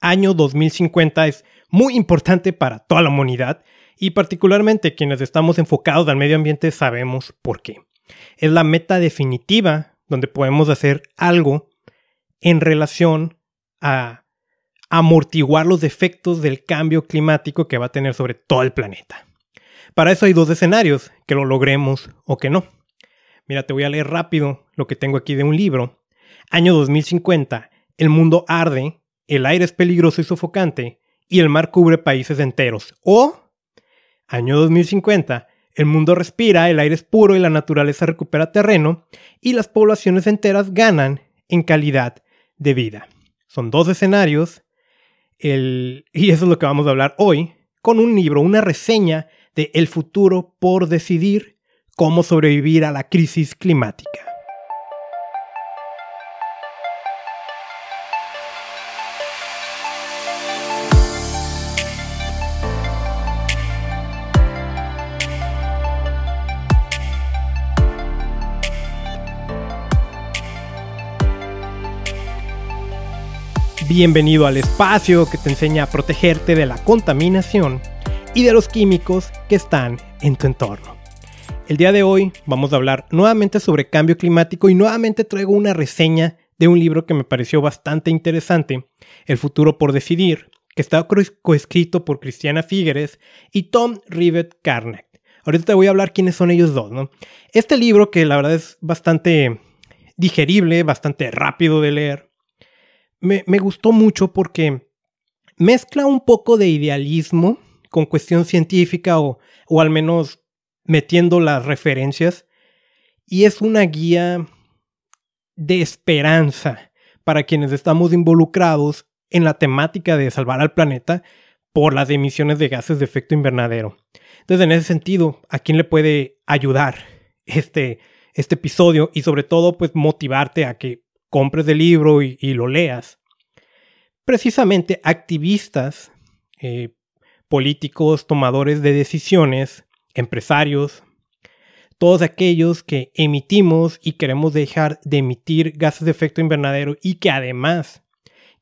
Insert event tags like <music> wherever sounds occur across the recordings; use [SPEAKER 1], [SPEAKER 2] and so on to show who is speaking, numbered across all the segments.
[SPEAKER 1] año 2050 es muy importante para toda la humanidad y particularmente quienes estamos enfocados al medio ambiente sabemos por qué. Es la meta definitiva donde podemos hacer algo en relación a amortiguar los efectos del cambio climático que va a tener sobre todo el planeta. Para eso hay dos escenarios, que lo logremos o que no. Mira, te voy a leer rápido lo que tengo aquí de un libro. Año 2050, el mundo arde, el aire es peligroso y sofocante, y el mar cubre países enteros. O, año 2050, el mundo respira, el aire es puro y la naturaleza recupera terreno, y las poblaciones enteras ganan en calidad de vida. Son dos escenarios, y eso es lo que vamos a hablar hoy, con un libro, una reseña de El futuro por decidir cómo sobrevivir a la crisis climática. Bienvenido al espacio que te enseña a protegerte de la contaminación y de los químicos que están en tu entorno. El día de hoy vamos a hablar nuevamente sobre cambio climático y nuevamente traigo una reseña de un libro que me pareció bastante interesante, El futuro por decidir, que está coescrito por Cristiana Figueres y Tom Rivet Carnac. Ahorita te voy a hablar quiénes son ellos dos. Este libro, que la verdad es bastante digerible, bastante rápido de leer, me, gustó mucho porque mezcla un poco de idealismo con cuestión científica o, o al menos metiendo las referencias y es una guía de esperanza para quienes estamos involucrados en la temática de salvar al planeta por las emisiones de gases de efecto invernadero. Entonces, en ese sentido, ¿a quién le puede ayudar este, este episodio? Y sobre todo, pues motivarte a que compres el libro y, lo leas. Precisamente activistas, eh, políticos, tomadores de decisiones, empresarios, todos aquellos que emitimos y queremos dejar de emitir gases de efecto invernadero y que además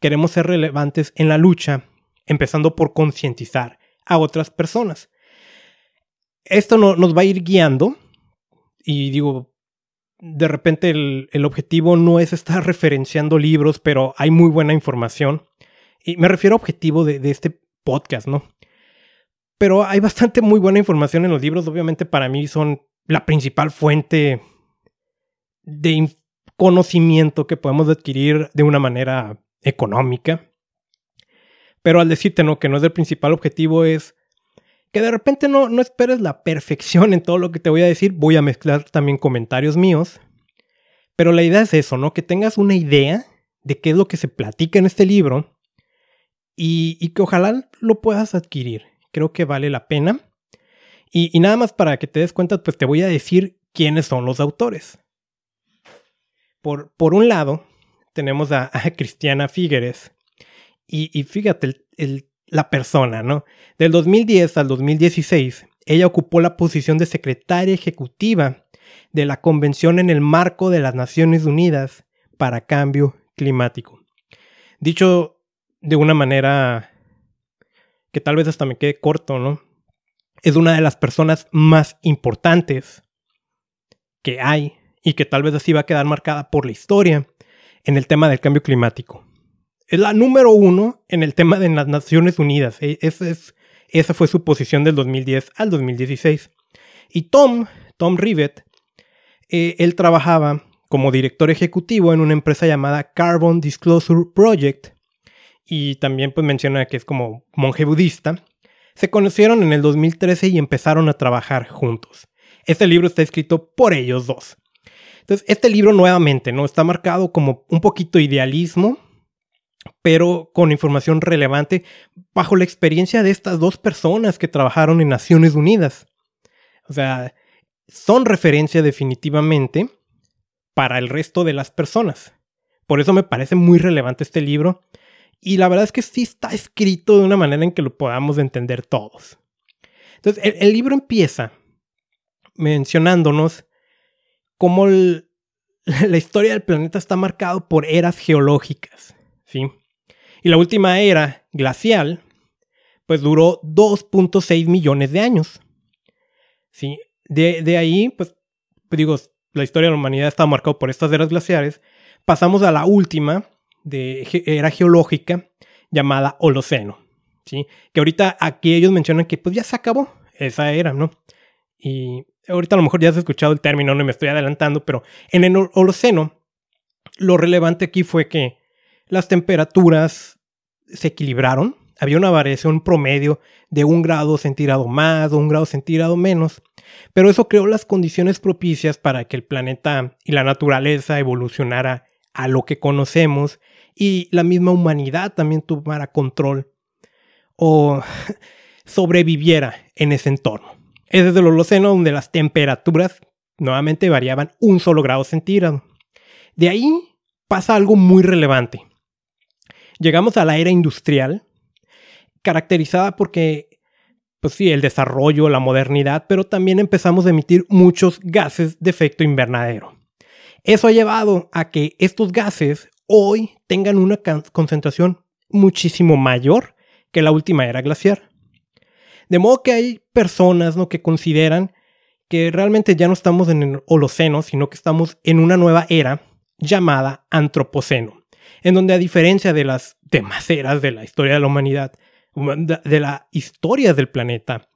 [SPEAKER 1] queremos ser relevantes en la lucha, empezando por concientizar a otras personas. Esto nos va a ir guiando y digo, de repente el, objetivo no es estar <laughs> referenciando libros, pero hay muy buena información. Y me refiero a objetivo de, este podcast, ¿no? Pero hay bastante muy buena información en los libros. Obviamente para mí son la principal fuente de conocimiento que podemos adquirir de una manera económica. Pero al decirte no, que no es el principal objetivo, es que de repente no, no esperes la perfección en todo lo que te voy a decir. Voy a mezclar también comentarios míos. Pero la idea es eso, ¿no? Que tengas una idea de qué es lo que se platica en este libro y, que ojalá lo puedas adquirir. Creo que vale la pena. Y, nada más para que te des cuenta, pues te voy a decir quiénes son los autores. Por, por un lado, tenemos a, Cristiana Figueres. Y, fíjate, el la persona, ¿no? Del 2010 al 2016, ella ocupó la posición de secretaria ejecutiva de la Convención en el marco de las Naciones Unidas para Cambio Climático. Dicho de una manera que tal vez hasta me quede corto, ¿no? Es una de las personas más importantes que hay y que tal vez así va a quedar marcada por la historia en el tema del cambio climático es la número uno en el tema de las Naciones Unidas. E, esa fue su posición del 2010 al 2016. Y Tom, Tom Rivet, eh, él trabajaba como director ejecutivo en una empresa llamada Carbon Disclosure Project. Y también pues menciona que es como monje budista. Se conocieron en el 2013 y empezaron a trabajar juntos. Este libro está escrito por ellos dos. Entonces, este libro nuevamente, ¿no? Está marcado como un poquito idealismo, pero con información relevante bajo la experiencia de estas dos personas que trabajaron en Naciones Unidas. O sea, son referencia definitivamente para el resto de las personas. Por eso me parece muy relevante este libro. Y la verdad es que sí está escrito de una manera en que lo podamos entender todos. Entonces, el, libro empieza mencionándonos cómo <laughs> la historia del planeta está marcado por eras geológicas. ¿Sí? Y la última era glacial, pues duró 2.6 millones de años. ¿Sí? De, de ahí, pues, digo, la historia de la humanidad está marcada por estas eras glaciares. Pasamos a la última de era geológica llamada Holoceno. ¿sí? Que ahorita aquí ellos mencionan que pues ya se acabó esa era, ¿no? Y ahorita a lo mejor ya has escuchado el término, no me estoy adelantando, pero en el Holoceno lo relevante aquí fue que las temperaturas se equilibraron, había una variación promedio de un grado centígrado más o un grado centígrado menos, pero eso creó las condiciones propicias para que el planeta y la naturaleza evolucionara a lo que conocemos y la misma humanidad también tomara control o <laughs> sobreviviera en ese entorno. Es desde el Holoceno donde las temperaturas nuevamente variaban un solo grado centígrado. De ahí pasa algo muy relevante. Llegamos a la era industrial, caracterizada porque, pues sí, el desarrollo, la modernidad, pero también empezamos a emitir muchos gases de efecto invernadero. Eso ha llevado a que estos gases hoy tengan una concentración muchísimo mayor que la última era glaciar. De modo que hay personas ¿no? que consideran que realmente ya no estamos en el Holoceno, sino que estamos en una nueva era llamada Antropoceno, en donde a diferencia de las demás eras de la historia de la humanidad, de la historia del planeta,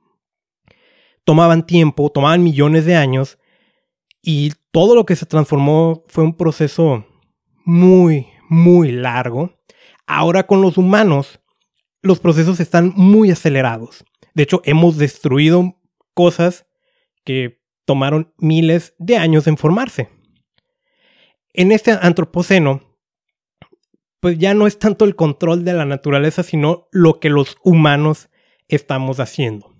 [SPEAKER 1] tomaban tiempo, tomaban millones de años, y todo lo que se transformó fue un proceso muy, muy largo. Ahora con los humanos, los procesos están muy acelerados. De hecho, hemos destruido cosas que tomaron miles de años en formarse. En este antropoceno, pues ya no es tanto el control de la naturaleza, sino lo que los humanos estamos haciendo.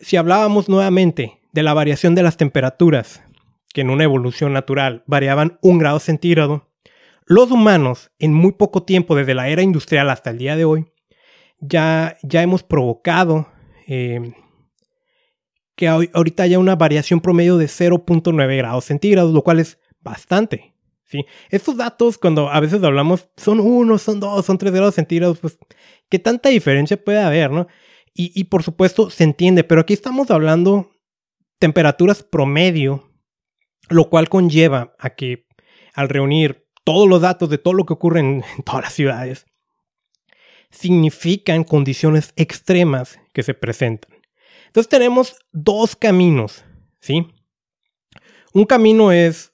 [SPEAKER 1] Si hablábamos nuevamente de la variación de las temperaturas, que en una evolución natural variaban un grado centígrado, los humanos, en muy poco tiempo, desde la era industrial hasta el día de hoy, ya, ya hemos provocado eh, que ahorita haya una variación promedio de 0.9 grados centígrados, lo cual es bastante. ¿Sí? Estos datos, cuando a veces hablamos, son uno, son dos, son tres grados centígrados, pues, ¿qué tanta diferencia puede haber, no? Y, y por supuesto se entiende, pero aquí estamos hablando temperaturas promedio, lo cual conlleva a que al reunir todos los datos de todo lo que ocurre en, <laughs> todas las ciudades, significan condiciones extremas que se presentan. Entonces tenemos dos caminos, ¿sí? Un camino es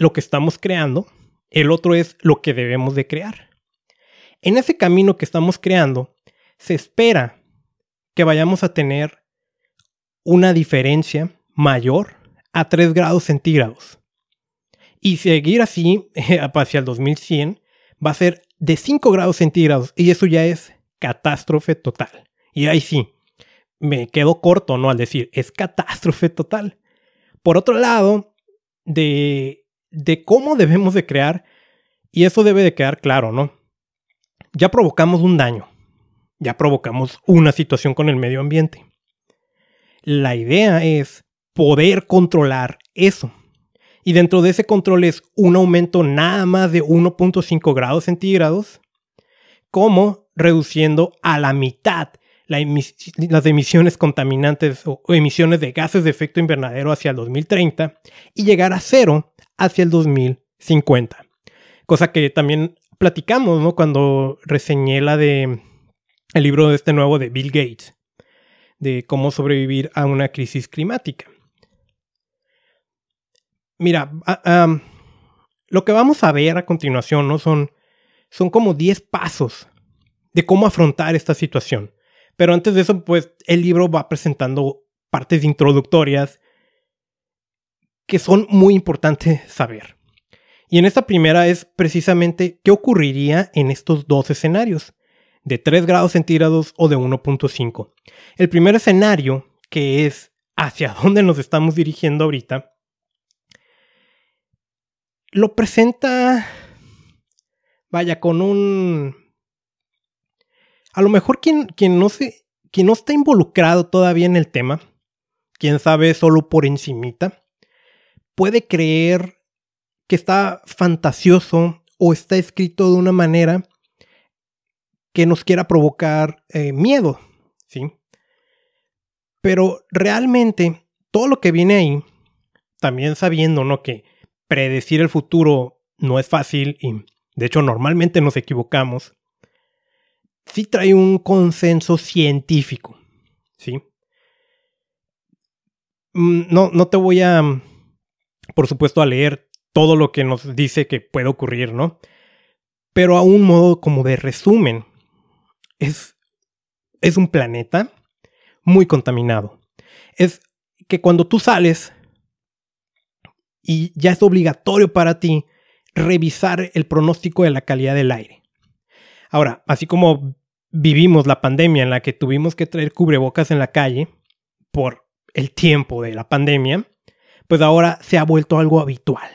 [SPEAKER 1] lo que estamos creando, el otro es lo que debemos de crear. En ese camino que estamos creando, se espera que vayamos a tener una diferencia mayor a 3 grados centígrados. Y seguir así <laughs> hacia el 2100 va a ser de 5 grados centígrados y eso ya es catástrofe total. Y ahí sí, me quedo corto, ¿no? Al decir, es catástrofe total. Por otro lado, de, de cómo debemos de crear, y eso debe de quedar claro, ¿no? Ya provocamos un daño, ya provocamos una situación con el medio ambiente. La idea es poder controlar eso. Y dentro de ese control es un aumento nada más de 1.5 grados centígrados, como reduciendo a la mitad las emisiones contaminantes o, emisiones de gases de efecto invernadero hacia el 2030 y llegar a cero hacia el 2050. Cosa que también platicamos ¿no? cuando reseñé la de el libro de este nuevo de Bill Gates, de cómo sobrevivir a una crisis climática. Mira, lo que vamos a ver a continuación ¿no? son, son como 10 pasos de cómo afrontar esta situación. Pero antes de eso, pues el libro va presentando partes introductorias que son muy importantes saber. Y en esta primera es precisamente qué ocurriría en estos dos escenarios, de 3 grados centígrados o de 1.5. El primer escenario, que es hacia <laughs> dónde nos estamos dirigiendo ahorita, lo presenta, vaya, con un... A lo mejor quien, quien, no se, quien no está involucrado todavía en el tema, quien sabe solo por encimita, puede creer que está fantasioso o está escrito de una manera que nos quiera provocar eh, miedo, ¿sí? Pero realmente todo lo que viene ahí, también sabiendo, ¿no? Que predecir el futuro no es fácil y de hecho normalmente nos equivocamos, sí trae un consenso científico, ¿sí? Mm, no, no te voy a, por supuesto, a leer todo lo que nos dice que puede ocurrir, ¿no? Pero a un modo como de resumen, es, es un planeta muy contaminado. Es que cuando tú sales y ya es obligatorio para ti revisar el pronóstico de la calidad del aire. Ahora, así como vivimos la pandemia en la que tuvimos que traer cubrebocas en la calle por el tiempo de la pandemia, pues ahora se ha vuelto algo habitual.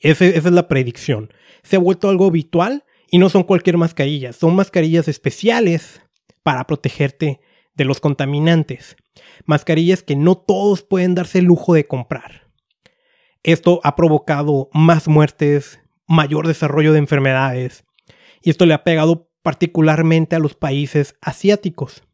[SPEAKER 1] Esa es la predicción. Se ha vuelto algo habitual y no son cualquier mascarilla, son mascarillas especiales para protegerte de los contaminantes. Mascarillas que no todos pueden darse el lujo de comprar. Esto ha provocado más muertes, mayor desarrollo de enfermedades, y esto le ha pegado particularmente a los países asiáticos.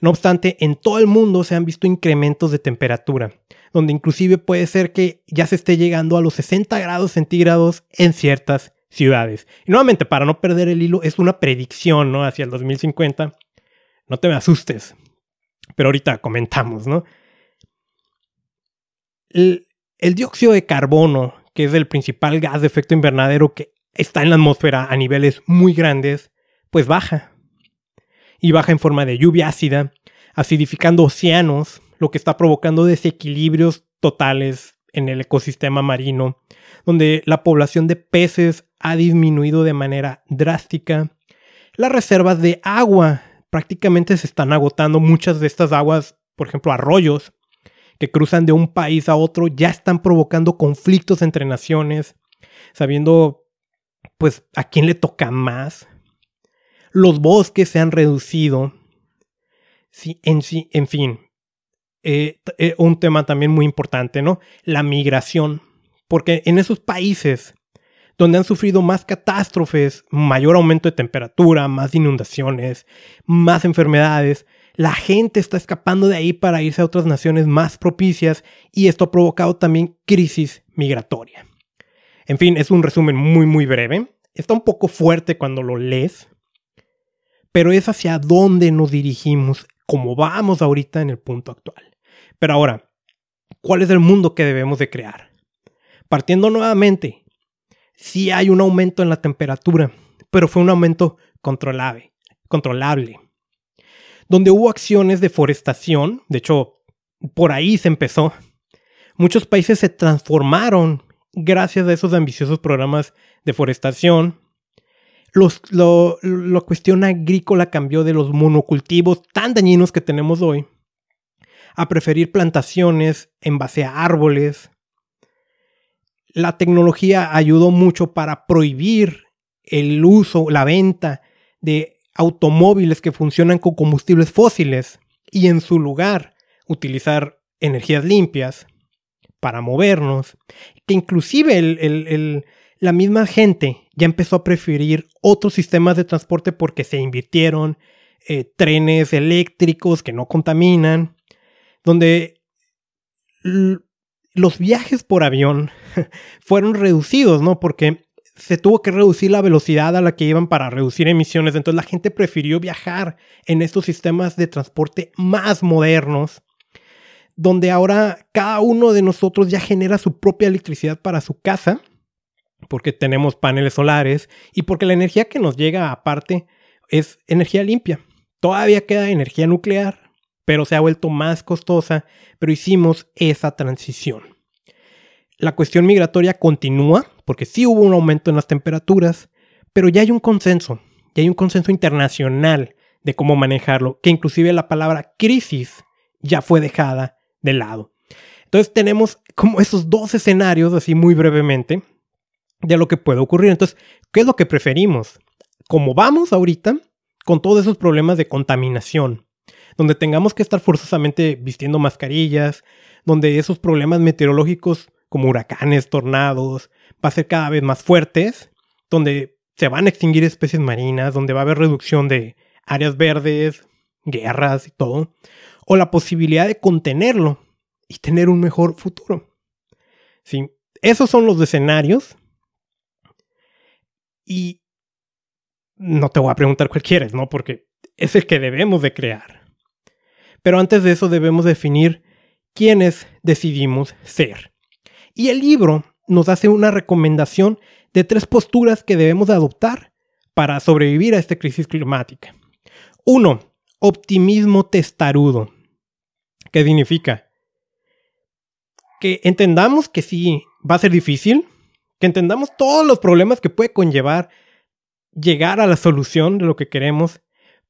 [SPEAKER 1] No obstante, en todo el mundo se han visto incrementos de temperatura, donde inclusive puede ser que ya se esté llegando a los 60 grados centígrados en ciertas ciudades. Y nuevamente, para no perder el hilo, es una predicción, ¿no? Hacia el 2050. No te me asustes. Pero ahorita comentamos, ¿no? El, el dióxido de carbono, que es el principal gas de efecto invernadero que está en la atmósfera a niveles muy grandes, pues baja y baja en forma de lluvia ácida, acidificando océanos, lo que está provocando desequilibrios totales en el ecosistema marino, donde la población de peces ha disminuido de manera drástica. Las reservas de agua prácticamente se están agotando. Muchas de estas aguas, por ejemplo, arroyos que cruzan de un país a otro, ya están provocando conflictos entre naciones, sabiendo pues a quién le toca más los bosques se han reducido. Sí, en, sí, en fin, eh, eh, un tema también muy importante, ¿no? La migración. Porque en esos países donde han sufrido más catástrofes, mayor aumento de temperatura, más inundaciones, más enfermedades, la gente está escapando de ahí para irse a otras naciones más propicias y esto ha provocado también crisis migratoria. En fin, es un resumen muy muy breve. Está un poco fuerte cuando lo lees, pero es hacia dónde nos dirigimos, como vamos ahorita en el punto actual. Pero ahora, ¿cuál es el mundo que debemos de crear? Partiendo nuevamente, sí hay un aumento en la temperatura, pero fue un aumento controlable, controlable. Donde hubo acciones de forestación, de hecho, por ahí se empezó. Muchos países se transformaron gracias a esos ambiciosos programas de forestación, la cuestión agrícola cambió de los monocultivos tan dañinos que tenemos hoy a preferir plantaciones en base a árboles. La tecnología ayudó mucho para prohibir el uso, la venta de automóviles que funcionan con combustibles fósiles y en su lugar utilizar energías limpias para movernos, que inclusive la misma gente ya empezó a preferir otros sistemas de transporte porque se invirtieron eh, trenes eléctricos que no contaminan, donde los viajes por avión <laughs> fueron reducidos, ¿no? Porque se tuvo que reducir la velocidad a la que iban para reducir emisiones, entonces la gente prefirió viajar en estos sistemas de transporte más modernos, donde ahora cada uno de nosotros ya genera su propia electricidad para su casa porque tenemos paneles solares y porque la energía que nos llega aparte es energía limpia. Todavía queda energía nuclear, pero se ha vuelto más costosa, pero hicimos esa transición. La cuestión migratoria continúa, porque sí hubo un aumento en las temperaturas, pero ya hay un consenso, ya hay un consenso internacional de cómo manejarlo, que inclusive la palabra crisis ya fue dejada de lado. Entonces tenemos como esos dos escenarios, así muy brevemente, de lo que puede ocurrir. Entonces, ¿qué es lo que preferimos? Como vamos ahorita con todos esos problemas de contaminación, donde tengamos que estar forzosamente vistiendo mascarillas, donde esos problemas meteorológicos como huracanes, tornados, va a ser cada vez más fuertes. donde se van a extinguir especies marinas, donde va a haber reducción de áreas verdes, guerras y todo, o la posibilidad de contenerlo y tener un mejor futuro. ¿Sí? Esos son los escenarios. Y no te voy a preguntar cuál quieres, ¿no? Porque es el que debemos de crear. Pero antes de eso debemos definir quiénes decidimos ser. Y el libro nos hace una recomendación de tres posturas que debemos adoptar para sobrevivir a esta crisis climática. Uno, optimismo testarudo. ¿Qué significa? Que entendamos que sí va a ser difícil, que entendamos todos los problemas que puede conllevar llegar a la solución de lo que queremos,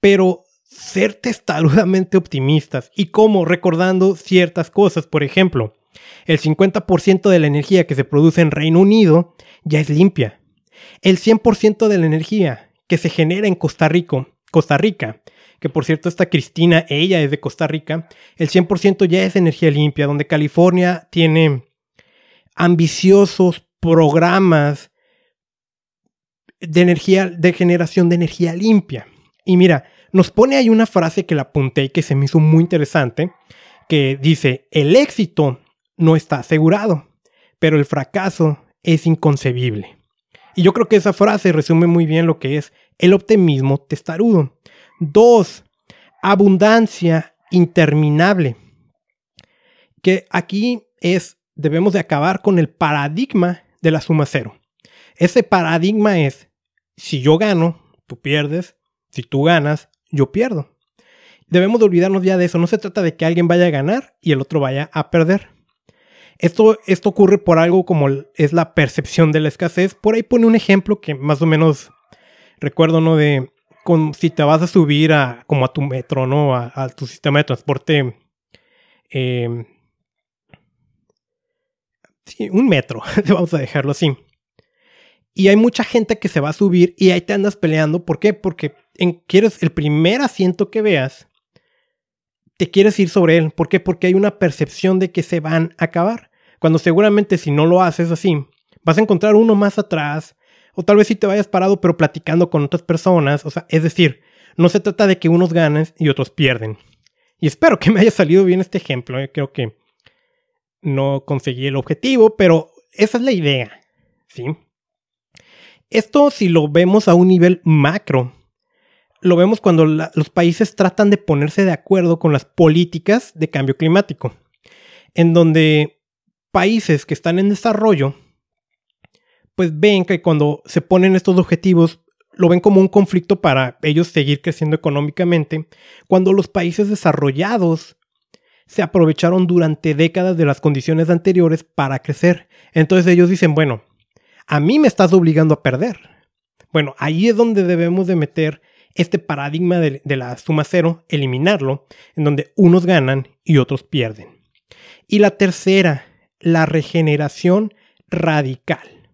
[SPEAKER 1] pero ser testarudamente optimistas y como recordando ciertas cosas. Por ejemplo, el 50% de la energía que se produce en Reino Unido ya es limpia. El 100% de la energía que se genera en Costa Rica, Costa Rica, que por cierto esta Cristina, ella es de Costa Rica, el 100% ya es energía limpia, donde California tiene ambiciosos programas de energía, de generación de energía limpia. Y mira, nos pone ahí una frase que la apunté y que se me hizo muy interesante, que dice, el éxito no está asegurado, pero el fracaso es inconcebible. Y yo creo que esa frase resume muy bien lo que es el optimismo testarudo. Dos, abundancia interminable. Que aquí es, debemos de acabar con el paradigma de la suma cero. Ese paradigma es, si yo gano, tú pierdes, si tú ganas, yo pierdo. Debemos de olvidarnos ya de eso. No se trata de que alguien vaya a ganar y el otro vaya a perder. Esto, esto ocurre por algo como es la percepción de la escasez. Por ahí pone un ejemplo que más o menos recuerdo, ¿no? De con, si te vas a subir a, como a tu metro, ¿no? A, tu sistema de transporte. Em, sí, un metro, <laughs> vamos a dejarlo así. Y hay mucha gente que se va a subir y ahí te andas peleando. ¿Por qué? Porque quieres el primer asiento que veas, te quieres ir sobre él. ¿Por qué? Porque hay una percepción de que se van a acabar. Cuando seguramente si no lo haces así, vas a encontrar uno más atrás. O tal vez si te vayas parado pero platicando con otras personas. O sea, es decir, no se trata de que unos ganen y otros pierden. Y espero que me haya salido bien este ejemplo. ¿eh? Creo que no conseguí el objetivo, pero esa es la idea. ¿Sí? Esto si lo vemos a un nivel macro, lo vemos cuando los países tratan de ponerse de acuerdo con las políticas de cambio climático, en donde países que están en desarrollo, pues ven que cuando se ponen estos objetivos, lo ven como un conflicto para ellos seguir creciendo económicamente, cuando los países desarrollados se aprovecharon durante décadas de las condiciones anteriores para crecer. Entonces ellos dicen, bueno, a mí me estás obligando a perder. Bueno, ahí es donde debemos de meter este paradigma de, la suma cero, eliminarlo, en donde unos ganan y otros pierden. Y la tercera, la regeneración radical.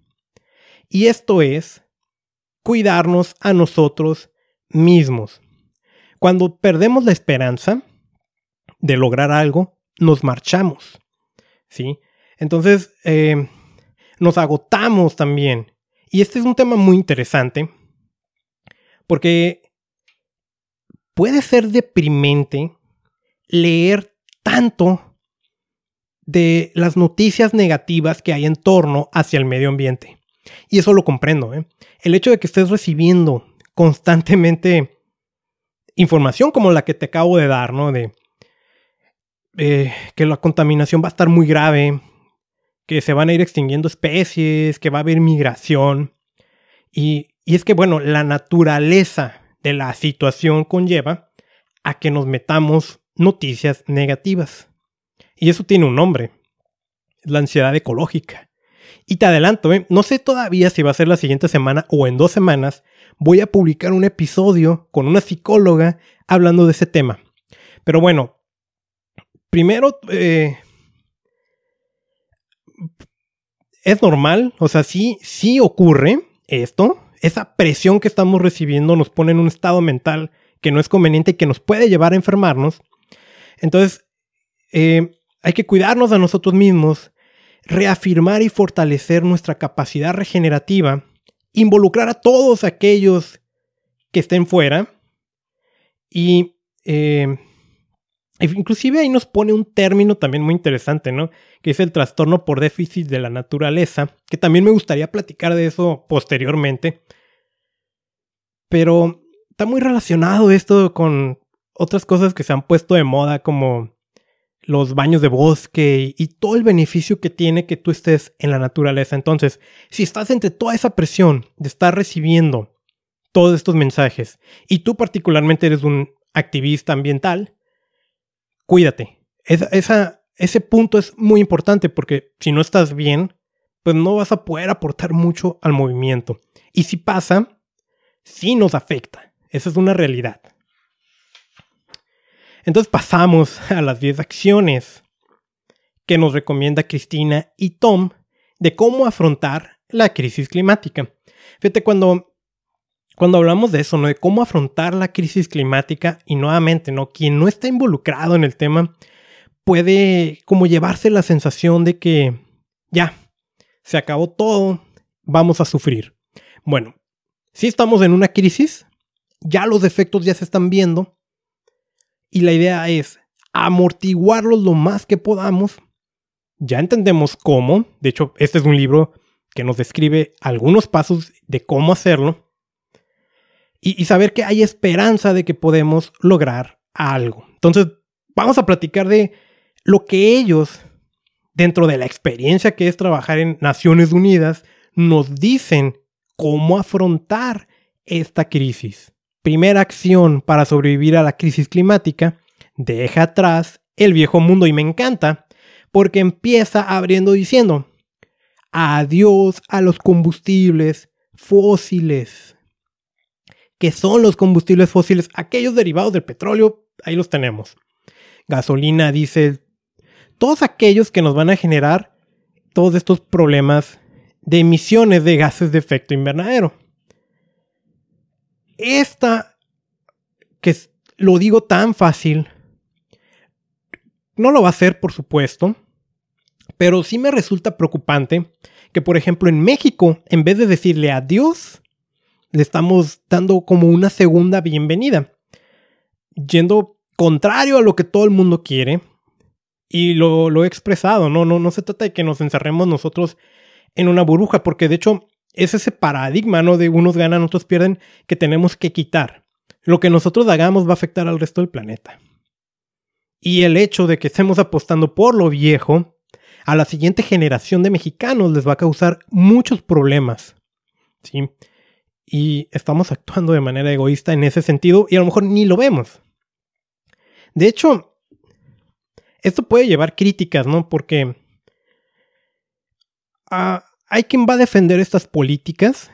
[SPEAKER 1] Y esto es cuidarnos a nosotros mismos. Cuando perdemos la esperanza de lograr algo, nos marchamos. ¿Sí? Entonces, eh, nos agotamos también. Y este es un tema muy interesante porque puede ser deprimente leer tanto de las noticias negativas que hay en torno hacia el medio ambiente. Y eso lo comprendo. ¿eh? El hecho de que estés recibiendo constantemente información como la que te acabo de dar, ¿no? De eh, que la contaminación va a estar muy grave, que se van a ir extinguiendo especies, que va a haber migración. Y, es que, bueno, la naturaleza de la situación conlleva a que nos metamos noticias negativas. Y eso tiene un nombre, la ansiedad ecológica. Y te adelanto, ¿eh? no sé todavía si va a ser la siguiente semana o en dos semanas, voy a publicar un episodio con una psicóloga hablando de ese tema. Pero bueno, primero eh, es normal, o sea, sí, sí ocurre esto. Esa presión que estamos recibiendo nos pone en un estado mental que no es conveniente y que nos puede llevar a enfermarnos. Entonces, eh, hay que cuidarnos a nosotros mismos, reafirmar y fortalecer nuestra capacidad regenerativa involucrar a todos aquellos que estén fuera y eh, inclusive ahí nos pone un término también muy interesante, ¿no? Que es el trastorno por déficit de la naturaleza, que también me gustaría platicar de eso posteriormente. Pero está muy relacionado esto con otras cosas que se han puesto de moda como los baños de bosque y, todo el beneficio que tiene que tú estés en la naturaleza. Entonces, si estás entre toda esa presión de estar recibiendo todos estos mensajes y tú particularmente eres un activista ambiental, cuídate. Esa, ese punto es muy importante porque si no estás bien, pues no vas a poder aportar mucho al movimiento. Y si pasa, sí nos afecta. Esa es una realidad. Entonces pasamos <laughs> a las 10 acciones que nos recomienda Cristina y Tom de cómo afrontar la crisis climática. Fíjate, cuando, cuando hablamos de eso, ¿no? De cómo afrontar la crisis climática y nuevamente, ¿no? Quien no está involucrado en el tema puede como llevarse la sensación de que ya, se acabó todo, vamos a sufrir. Bueno, si estamos en una crisis, ya los efectos ya se están viendo, y la idea es amortiguarlos lo más que podamos. Ya entendemos cómo. De hecho, este es un libro que nos describe algunos pasos de cómo hacerlo. Y, saber que hay esperanza de que podemos lograr algo. Entonces, vamos a platicar de lo que ellos, dentro de la experiencia que es trabajar en Naciones Unidas, nos dicen cómo afrontar esta crisis primera acción para sobrevivir a la crisis climática, deja atrás el viejo mundo y me encanta porque empieza abriendo diciendo, adiós a los combustibles fósiles. ¿Qué son los combustibles fósiles? Aquellos derivados del petróleo, ahí los tenemos. Gasolina, dice, todos aquellos que nos van a generar todos estos problemas de emisiones de gases de efecto invernadero. Esta, que lo digo tan fácil, no lo va a hacer, por supuesto, pero sí me resulta preocupante que, por ejemplo, en México, en vez de decirle adiós, le estamos dando como una segunda bienvenida, yendo contrario a lo que todo el mundo quiere. Y lo, lo he expresado, ¿no? ¿no? No se trata de que nos encerremos nosotros en una burbuja, porque de hecho es ese paradigma, ¿no? De unos ganan, otros pierden, que tenemos que quitar. Lo que nosotros hagamos va a afectar al resto del planeta. Y el hecho de que estemos apostando por lo viejo, a la siguiente generación de mexicanos les va a causar muchos problemas. ¿Sí? Y estamos actuando de manera egoísta en ese sentido y a lo mejor ni lo vemos. De hecho, esto puede llevar críticas, ¿no? Porque a, hay quien va a defender estas políticas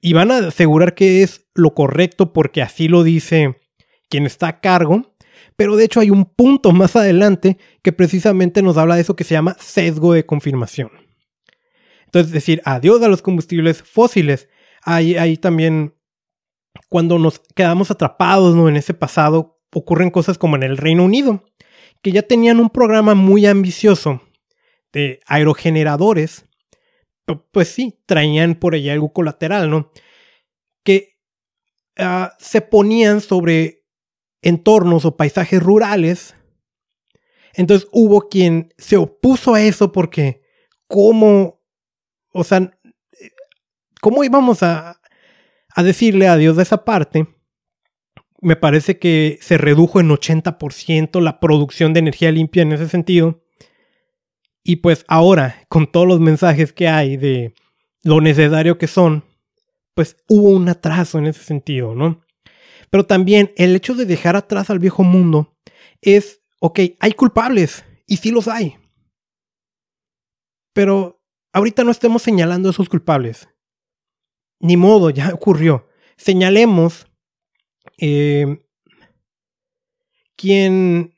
[SPEAKER 1] y van a asegurar que es lo correcto porque así lo dice quien está a cargo. Pero de hecho hay un punto más adelante que precisamente nos habla de eso que se llama sesgo de confirmación. Entonces, decir adiós a los combustibles fósiles. Ahí, también, cuando nos quedamos atrapados ¿no? en ese pasado, ocurren cosas como en el Reino Unido, que ya tenían un programa muy ambicioso de aerogeneradores pues sí, traían por allá algo colateral, ¿no? Que ah, se ponían sobre entornos o paisajes rurales. Entonces hubo quien se opuso a eso porque cómo, o sea, cómo íbamos a, a decirle adiós de esa parte. Me parece que se redujo en 80% la producción de energía limpia en ese sentido. Y pues ahora, con todos los mensajes que hay de lo necesario que son, pues hubo un atraso en ese sentido, ¿no? Pero también el hecho de dejar atrás al viejo mundo es, ok, hay culpables, y sí los hay. Pero ahorita no estemos señalando a esos culpables. Ni modo, ya ocurrió. Señalemos eh, quién...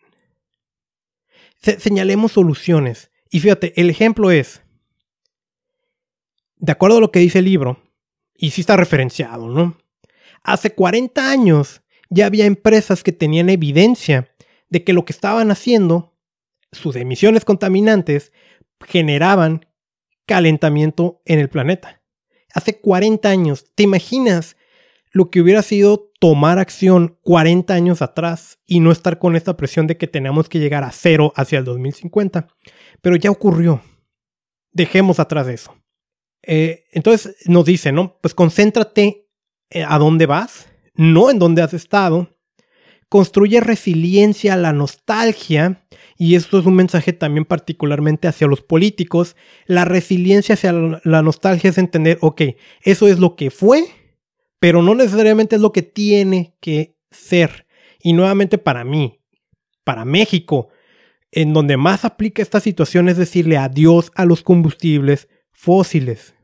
[SPEAKER 1] señalemos soluciones. Y fíjate, el ejemplo es, de acuerdo a lo que dice el libro, y sí está referenciado, ¿no? Hace 40 años ya había empresas que tenían evidencia de que lo que estaban haciendo, sus emisiones contaminantes, generaban calentamiento en el planeta. hace 40 años. ¿Te imaginas lo que hubiera sido tomar acción 40 años atrás y no estar con esta presión de que tenemos que llegar a cero hacia el 2050? Pero ya ocurrió. Dejemos atrás eso. Eh, entonces nos dice, ¿no? Pues concéntrate eh, a dónde vas, no en dónde has estado. Construye resiliencia a la nostalgia y esto es un mensaje también particularmente hacia los políticos, la resiliencia hacia la nostalgia es entender, ok, eso es lo que fue, pero no necesariamente es lo que tiene que ser. Y nuevamente para mí, para México, en donde más aplica esta situación es decirle adiós a los combustibles fósiles.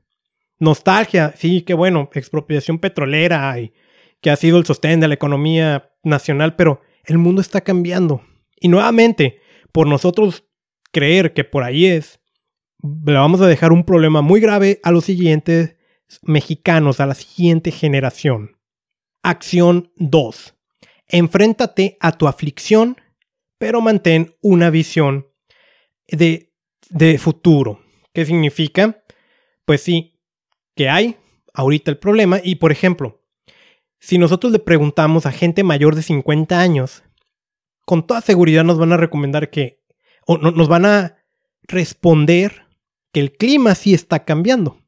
[SPEAKER 1] Nostalgia, sí, que bueno, expropiación petrolera y que ha sido el sostén de la economía nacional, pero el mundo está cambiando. Y nuevamente, por nosotros creer que por ahí es, le vamos a dejar un problema muy grave a los siguientes mexicanos, a la siguiente generación. Acción 2. Enfréntate a tu aflicción, pero mantén una visión de, de futuro. ¿Qué significa? Pues sí, que hay ahorita el problema y por ejemplo, si nosotros le preguntamos a gente mayor de 50 años con toda seguridad nos van a recomendar que, o nos van a responder que el clima sí está cambiando.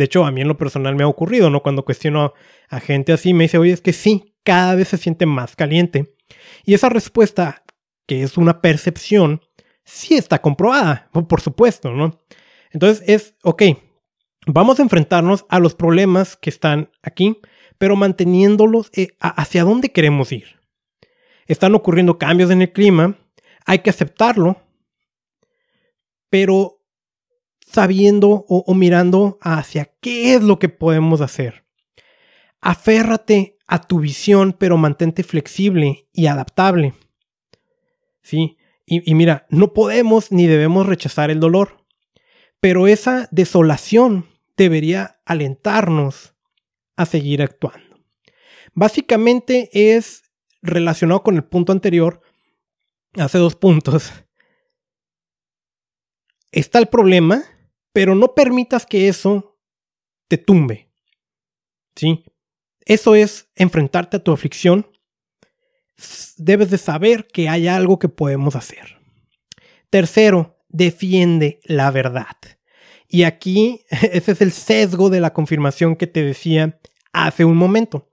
[SPEAKER 1] De hecho, a mí en lo personal me ha ocurrido, ¿no? Cuando cuestiono a gente así, me dice, oye, es que sí, cada vez se siente más caliente. Y esa respuesta, que es una percepción, sí está comprobada, por supuesto, ¿no? Entonces es, ok, vamos a enfrentarnos a los problemas que están aquí, pero manteniéndolos eh, hacia dónde queremos ir están ocurriendo cambios en el clima, hay que aceptarlo, pero sabiendo o, mirando hacia qué es lo que podemos hacer. Aférrate a tu visión, pero mantente flexible y adaptable. ¿Sí? Y, y, mira, no podemos ni debemos rechazar el dolor, pero esa desolación debería alentarnos a seguir actuando. Básicamente es relacionado con el punto anterior, hace dos puntos. Está el problema, pero no permitas que eso te tumbe. ¿Sí? Eso es enfrentarte a tu aflicción. Debes de saber que hay algo que podemos hacer. Tercero, defiende la verdad. Y aquí <laughs> ese es el sesgo de la confirmación que te decía hace un momento.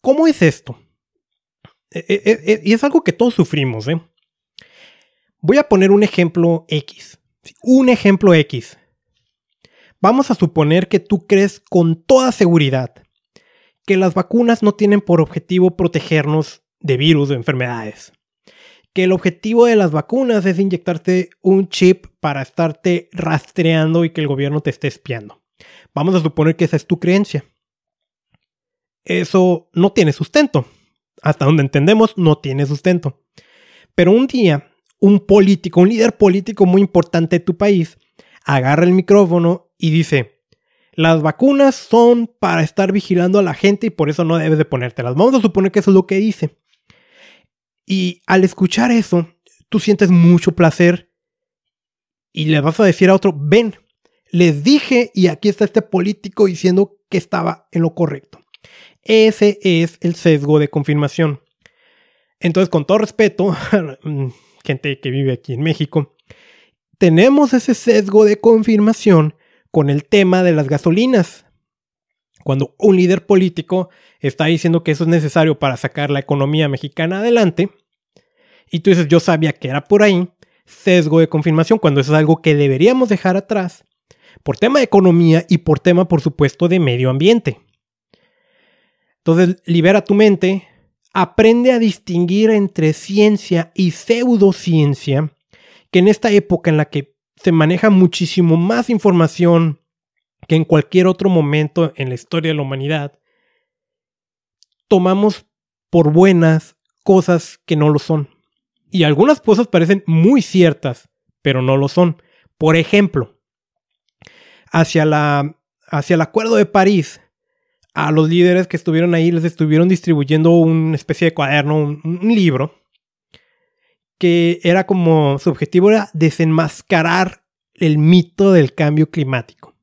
[SPEAKER 1] ¿Cómo es esto? Eh, eh, eh, y es algo que todos sufrimos. ¿eh? Voy a poner un ejemplo X. Un ejemplo X. Vamos a suponer que tú crees con toda seguridad que las vacunas no tienen por objetivo protegernos de virus o enfermedades. Que el objetivo de las vacunas es inyectarte un chip para estarte rastreando y que el gobierno te esté espiando. Vamos a suponer que esa es tu creencia. Eso no tiene sustento hasta donde entendemos, no tiene sustento. Pero un día, un político, un líder político muy importante de tu país, agarra el micrófono y dice, las vacunas son para estar vigilando a la gente y por eso no debes de ponértelas. Vamos a suponer que eso es lo que dice. Y al escuchar eso, tú sientes mucho placer y le vas a decir a otro, ven, les dije y aquí está este político diciendo que estaba en lo correcto. Ese es el sesgo de confirmación. Entonces, con todo respeto, <laughs> gente que vive aquí en México, tenemos ese sesgo de confirmación con el tema de las gasolinas. Cuando un líder político está diciendo que eso es necesario para sacar la economía mexicana adelante, y tú dices, yo sabía que era por ahí, sesgo de confirmación, cuando eso es algo que deberíamos dejar atrás, por tema de economía y por tema, por supuesto, de medio ambiente. Entonces, libera tu mente, aprende a distinguir entre ciencia y pseudociencia, que en esta época en la que se maneja muchísimo más información que en cualquier otro momento en la historia de la humanidad, tomamos por buenas cosas que no lo son. Y algunas cosas parecen muy ciertas, pero no lo son. Por ejemplo, hacia, la, hacia el Acuerdo de París, a los líderes que estuvieron ahí les estuvieron distribuyendo una especie de cuaderno, un, libro, que era como su objetivo era desenmascarar el mito del cambio climático.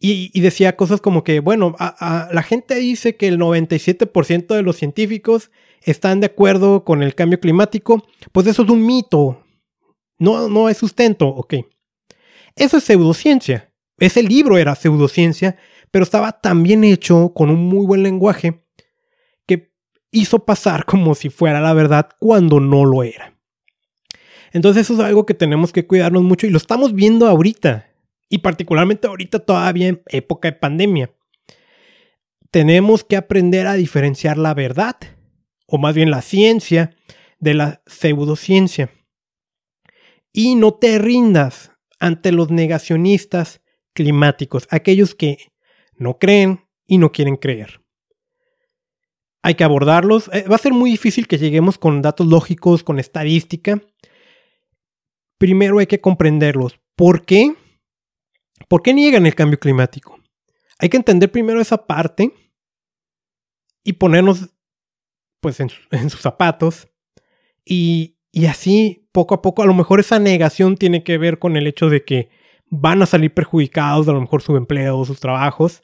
[SPEAKER 1] Y, decía cosas como que, bueno, la gente dice que el 97% de los científicos están de acuerdo con el cambio climático, pues eso es un mito. No, no es sustento, ok. Eso es pseudociencia. Ese libro era pseudociencia, pero estaba tan bien hecho, con un muy buen lenguaje, que hizo pasar como si fuera la verdad cuando no lo era. Entonces eso es algo que tenemos que cuidarnos mucho y lo estamos viendo ahorita y particularmente ahorita todavía en época de pandemia. Tenemos que aprender a diferenciar la verdad, o más bien la ciencia, de la pseudociencia. Y no te rindas ante los negacionistas climáticos, aquellos que no creen y no quieren creer. Hay que abordarlos. Eh, va a ser muy difícil que lleguemos con datos lógicos, con estadística. Primero hay que comprenderlos. ¿Por qué? ¿Por qué niegan el cambio climático? Hay que entender primero esa parte y ponernos pues <laughs> en, sus zapatos y, y así poco a poco a lo mejor esa negación tiene que ver con el hecho de que van a salir perjudicados a lo mejor su empleo, sus trabajos,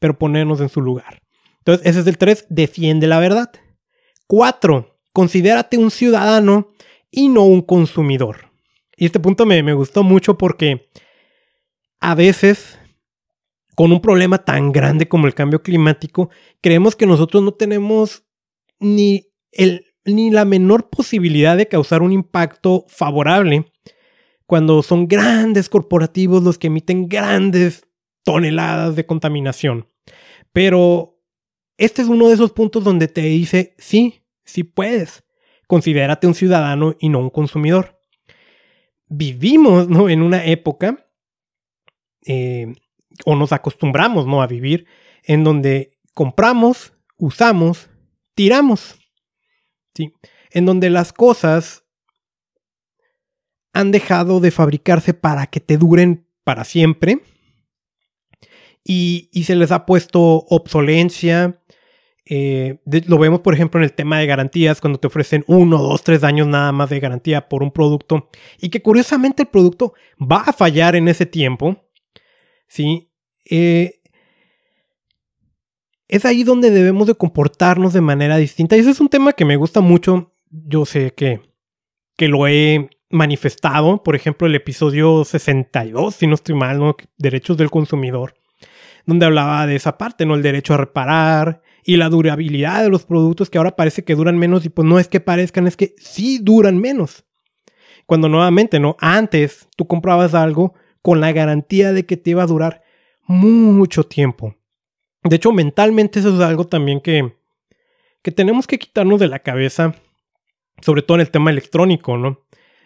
[SPEAKER 1] pero ponernos en su lugar. Entonces, ese es el 3, defiende la verdad. 4, considérate un ciudadano y no un consumidor. Y este punto me, me gustó mucho porque a veces, con un problema tan grande como el cambio climático, creemos que nosotros no tenemos ni, el, ni la menor posibilidad de causar un impacto favorable cuando son grandes corporativos los que emiten grandes toneladas de contaminación. Pero este es uno de esos puntos donde te dice, sí, sí puedes. Considérate un ciudadano y no un consumidor. Vivimos ¿no? en una época eh, o nos acostumbramos ¿no? a vivir en donde compramos, usamos, tiramos. ¿sí? En donde las cosas han dejado de fabricarse para que te duren para siempre. Y, se les ha puesto obsolencia. Eh, lo vemos, por ejemplo, en el tema de garantías, cuando te ofrecen uno, dos, tres años nada más de garantía por un producto. Y que curiosamente el producto va a fallar en ese tiempo. ¿sí? Eh, es ahí donde debemos de comportarnos de manera distinta. Y ese es un tema que me gusta mucho. Yo sé que, que lo he manifestado. Por ejemplo, el episodio 62, si no estoy mal. Derechos del consumidor. Donde hablaba de esa parte, ¿no? El derecho a reparar y la durabilidad de los productos que ahora parece que duran menos. Y pues no es que parezcan, es que sí duran menos. Cuando nuevamente, ¿no? Antes tú comprabas algo con la garantía de que te iba a durar mucho tiempo. De hecho, mentalmente eso es algo también que, que tenemos que quitarnos de la cabeza, sobre todo en el tema electrónico, ¿no?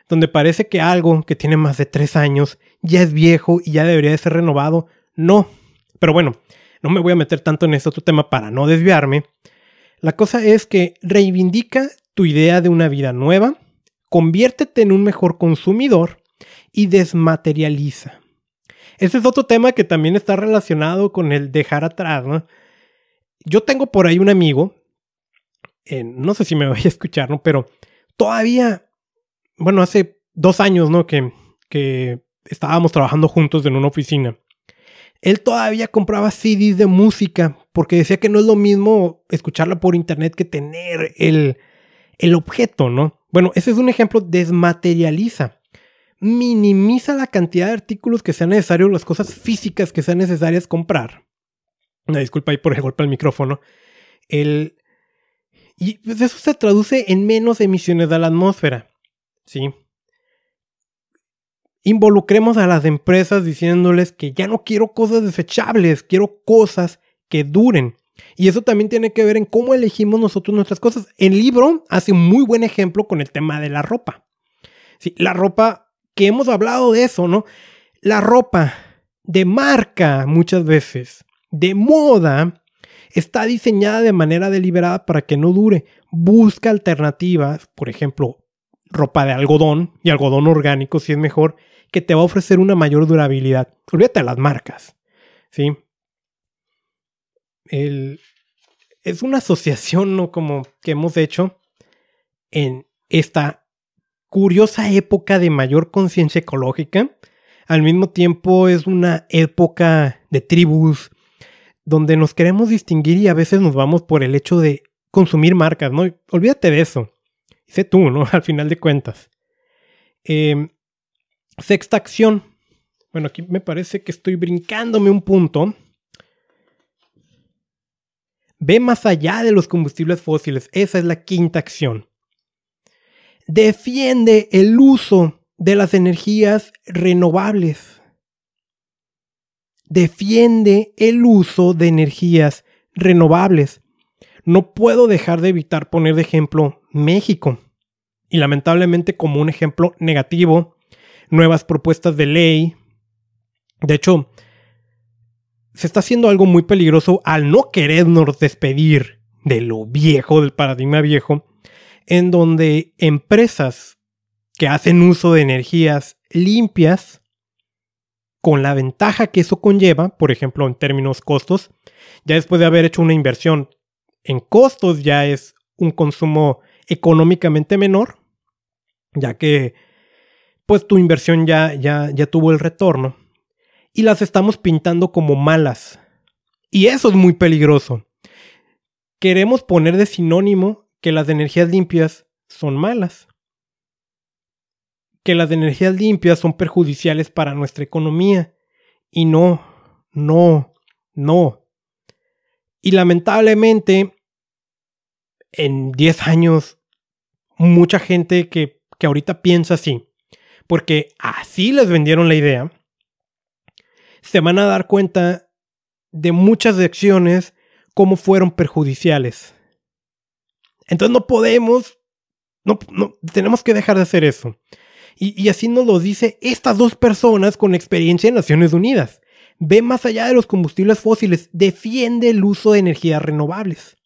[SPEAKER 1] Donde parece que algo que tiene más de tres años ya es viejo y ya debería de ser renovado. No. Pero bueno, no me voy a meter tanto en este otro tema para no desviarme. La cosa es que reivindica tu idea de una vida nueva, conviértete en un mejor consumidor y desmaterializa. Ese es otro tema que también está relacionado con el dejar atrás. Yo tengo por ahí un amigo, eh, no sé si me <laughs> voy a escuchar. Pero todavía, bueno, hace dos años, ¿no? Que, que estábamos trabajando juntos en una oficina. Él todavía compraba CDs de música porque decía que no es lo mismo escucharla por internet que tener el, el objeto, ¿no? Bueno, ese es un ejemplo, desmaterializa minimiza la cantidad de artículos que sean necesarios, las cosas físicas que sean necesarias comprar. Una disculpa ahí por el golpe al micrófono. El, y pues eso se traduce en menos emisiones a la atmósfera. ¿Sí? Involucremos a las empresas diciéndoles que ya no quiero cosas desechables, quiero cosas que duren. Y eso también tiene que ver en cómo elegimos nosotros nuestras cosas. El libro hace un muy buen ejemplo con el tema de la ropa. Sí, la ropa que hemos hablado de eso, ¿no? La ropa de marca muchas veces, de moda, está diseñada de manera deliberada para que no dure. Busca alternativas, por ejemplo, ropa de algodón y algodón orgánico si es mejor, que te va a ofrecer una mayor durabilidad. Olvídate de las marcas, ¿sí? es una asociación, ¿no? Como que hemos hecho en esta curiosa época de mayor conciencia ecológica. Al mismo tiempo es una época de tribus, donde nos queremos distinguir y a veces nos vamos por el hecho de consumir marcas, ¿no? Olvídate de eso. Sé tú, ¿no? <laughs> Al final de cuentas. Em, sexta acción. Bueno, aquí me parece que estoy brincándome un punto. Ve más allá de los combustibles fósiles. Esa es la quinta acción. Defiende el uso de las energías renovables. Defiende el uso de energías renovables. No puedo dejar de evitar poner de ejemplo México. Y lamentablemente como un ejemplo negativo, nuevas propuestas de ley. De hecho, se está haciendo algo muy peligroso al no querernos despedir de lo viejo, del paradigma viejo, en donde empresas que hacen uso de energías limpias, con la ventaja que eso conlleva, por ejemplo, en términos costos, ya después de haber hecho una inversión en costos, ya es un consumo económicamente menor, ya que pues tu inversión ya, ya, ya tuvo el retorno y las estamos pintando como malas. Y eso es muy peligroso. Queremos poner de sinónimo que las energías limpias son malas. Que las energías limpias son perjudiciales para nuestra economía. Y no, no, no. Y lamentablemente, en 10 años, mucha gente que, que ahorita piensa así, porque así les vendieron la idea, se van a dar cuenta de muchas acciones cómo fueron perjudiciales. Entonces no podemos, no, tenemos que dejar de hacer eso. Y, y, así nos lo dice estas dos personas con experiencia en Naciones Unidas. Ve más allá de los combustibles fósiles, defiende el uso de energías renovables.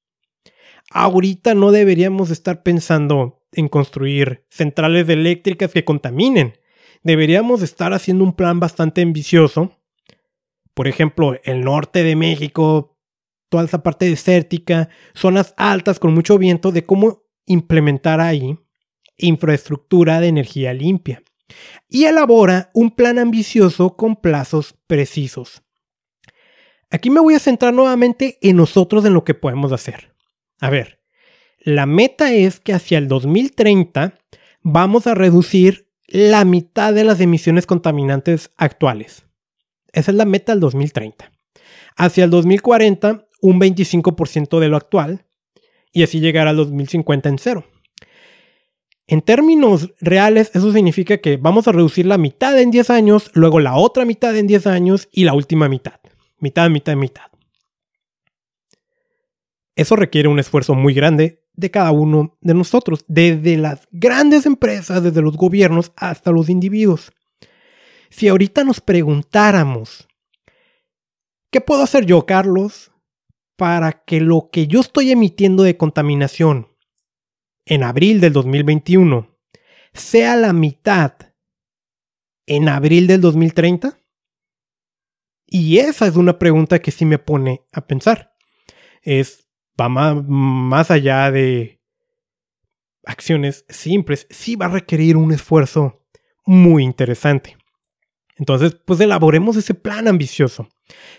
[SPEAKER 1] Ahorita no deberíamos estar pensando en construir centrales eléctricas que contaminen. Deberíamos estar haciendo un plan bastante ambicioso por ejemplo, el norte de México, toda esa parte desértica, zonas altas con mucho viento, de cómo implementar ahí infraestructura de energía limpia. Y elabora un plan ambicioso con plazos precisos. Aquí me voy a centrar nuevamente en nosotros, en lo que podemos hacer. A ver, la meta es que hacia el 2030 vamos a reducir la mitad de las emisiones contaminantes actuales. Esa es la meta del 2030. Hacia el 2040, un 25% de lo actual y así llegar al 2050 en cero. En términos reales, eso significa que vamos a reducir la mitad en 10 años, luego la otra mitad en 10 años y la última mitad. Mitad, mitad, mitad. Eso requiere un esfuerzo muy grande de cada uno de nosotros, desde las grandes empresas, desde los gobiernos hasta los individuos. Si ahorita nos preguntáramos, ¿qué puedo hacer yo, Carlos, para que lo que yo estoy emitiendo de contaminación en abril del 2021 sea la mitad en abril del 2030? Y esa es una pregunta que sí me pone a pensar. Es, va más, allá de acciones simples, sí va a requerir un esfuerzo muy interesante. Entonces, pues elaboremos ese plan ambicioso.